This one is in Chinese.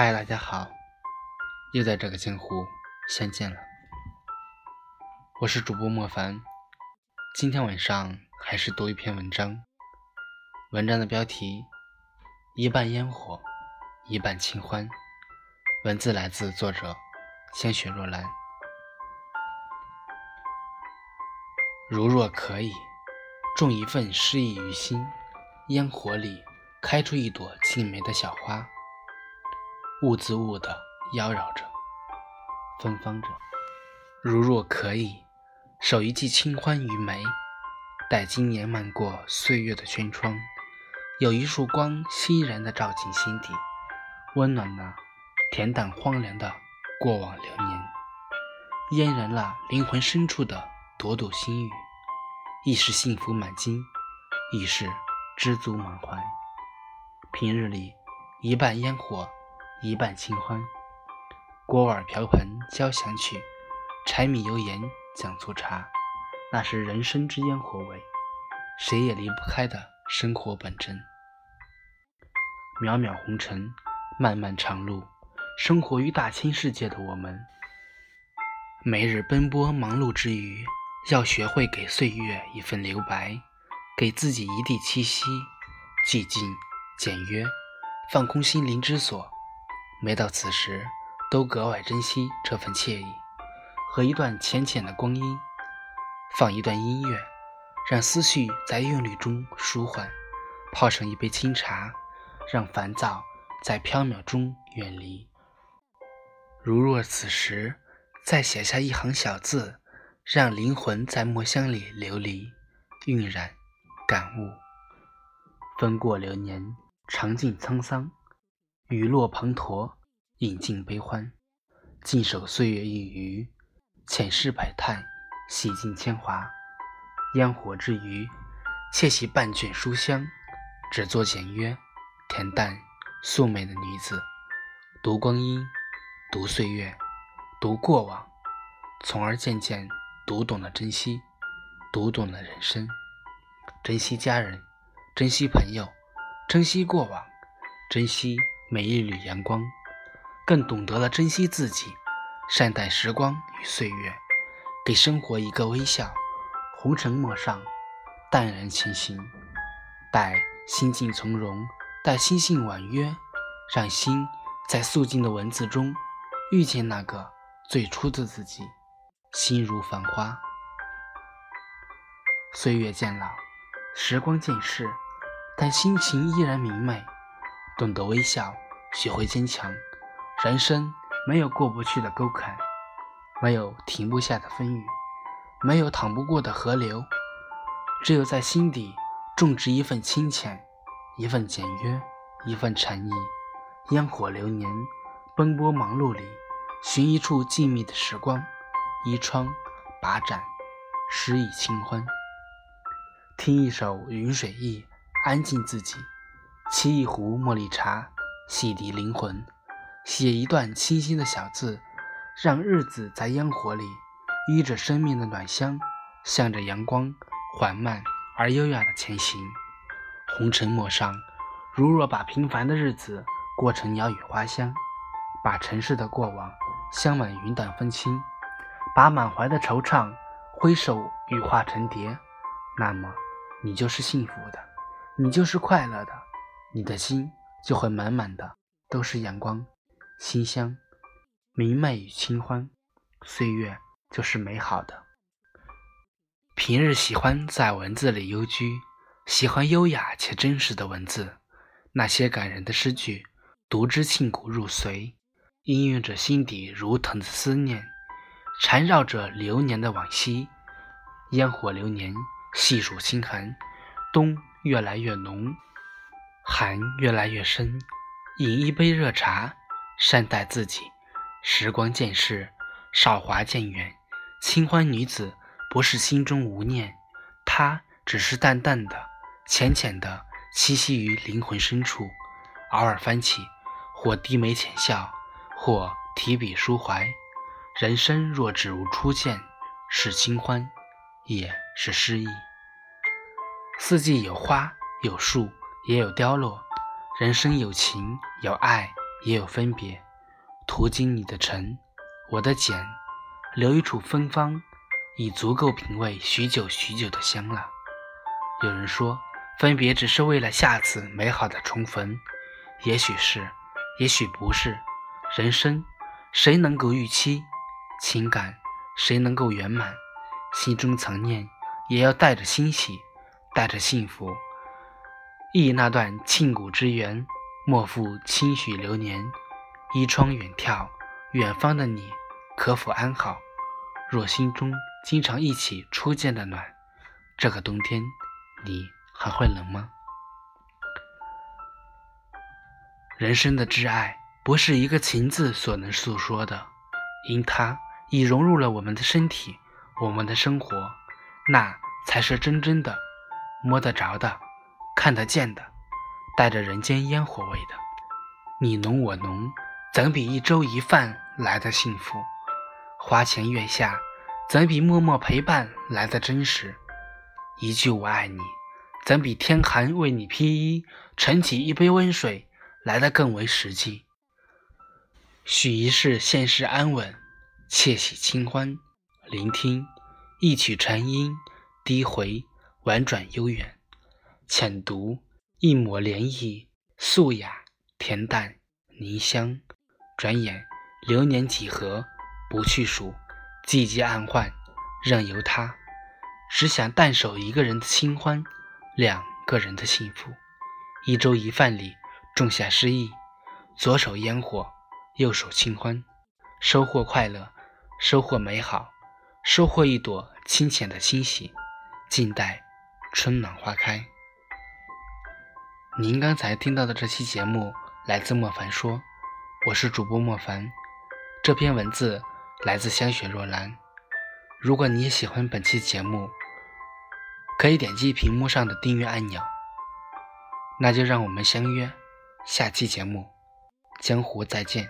嗨，大家好，又在这个江湖相见了。我是主播莫凡，今天晚上还是读一篇文章。文章的标题：一半烟火，一半清欢。文字来自作者鲜血若兰。如若可以，种一份诗意于心，烟火里开出一朵静美的小花。兀自兀地妖娆着，芬芳着。如若可以，守一季清欢于眉，待今年漫过岁月的轩窗，有一束光欣然地照进心底，温暖了恬淡荒凉的过往流年，嫣然了灵魂深处的朵朵心语，亦是幸福满襟，亦是知足满怀。平日里，一半烟火。一半清欢，锅碗瓢盆交响曲，柴米油盐酱醋茶，那是人生之烟火味，谁也离不开的生活本真。渺渺红尘，漫漫长路，生活于大千世界的我们，每日奔波忙碌之余，要学会给岁月一份留白，给自己一地栖息，寂静简约，放空心灵之所。每到此时，都格外珍惜这份惬意，和一段浅浅的光阴，放一段音乐，让思绪在韵律中舒缓；泡上一杯清茶，让烦躁在飘渺中远离。如若此时再写下一行小字，让灵魂在墨香里流离、晕染、感悟。风过流年，尝尽沧桑。雨落滂沱，饮尽悲欢，静守岁月一隅，浅试百态，洗尽铅华。烟火之余，窃喜半卷书香，只做简约、恬淡、素美的女子。读光阴，读岁月，读过往，从而渐渐读懂了珍惜，读懂了人生。珍惜家人，珍惜朋友，珍惜过往，珍惜。每一缕阳光，更懂得了珍惜自己，善待时光与岁月，给生活一个微笑。红尘陌上，淡然前行，待心境从容，待心性婉约，让心在素净的文字中遇见那个最初的自己。心如繁花，岁月渐老，时光渐逝，但心情依然明媚。懂得微笑，学会坚强。人生没有过不去的沟坎，没有停不下的风雨，没有淌不过的河流。只有在心底种植一份清浅，一份简约，一份禅意。烟火流年，奔波忙碌里，寻一处静谧的时光，依窗把盏，诗意清欢。听一首《云水意》，安静自己。沏一壶茉莉茶，洗涤灵魂；写一段清新的小字，让日子在烟火里依着生命的暖香，向着阳光缓慢而优雅的前行。红尘陌上，如若把平凡的日子过成鸟语花香，把尘世的过往镶满云淡风轻，把满怀的惆怅挥手羽化成蝶，那么你就是幸福的，你就是快乐的。你的心就会满满的都是阳光、馨香、明媚与清欢，岁月就是美好的。平日喜欢在文字里幽居，喜欢优雅且真实的文字，那些感人的诗句，读之沁骨入髓，氤氲着心底如藤的思念，缠绕着流年的往昔。烟火流年，细数心寒，冬越来越浓。寒越来越深，饮一杯热茶，善待自己。时光渐逝，韶华渐远，清欢女子不是心中无念，她只是淡淡的、浅浅的栖息于灵魂深处，偶尔翻起，或低眉浅笑，或提笔抒怀。人生若只如初见，是清欢，也是诗意。四季有花有树。也有凋落，人生有情有爱也有分别。途经你的尘，我的茧，留一处芬芳，已足够品味许久许久的香了。有人说，分别只是为了下次美好的重逢，也许是，也许不是。人生，谁能够预期？情感，谁能够圆满？心中藏念，也要带着欣喜，带着幸福。忆那段沁骨之缘，莫负轻许流年。依窗远眺，远方的你可否安好？若心中经常忆起初见的暖，这个冬天你还会冷吗？人生的挚爱不是一个情字所能诉说的，因它已融入了我们的身体，我们的生活，那才是真正的摸得着的、看得见的，带着人间烟火味的，你侬我侬。怎比一粥一饭来的幸福？花前月下，怎比默默陪伴来的真实？一句我爱你，怎比天寒为你披衣，盛起一杯温水来的更为实际？许一世现世安稳，窃喜清欢，聆听一曲禅音，低回婉转悠远，浅读一抹涟漪，素雅恬淡凝香。转眼，流年几何，不去数；季节暗换，任由它。只想淡守一个人的清欢，两个人的幸福。一粥一饭里种下诗意，左手烟火，右手清欢，收获快乐，收获美好，收获一朵清浅的欣喜。静待春暖花开。您刚才听到的这期节目来自莫凡说。我是主播莫凡，这篇文字来自香雪若兰。如果你也喜欢本期节目，可以点击屏幕上的订阅按钮。那就让我们相约下期节目，江湖再见。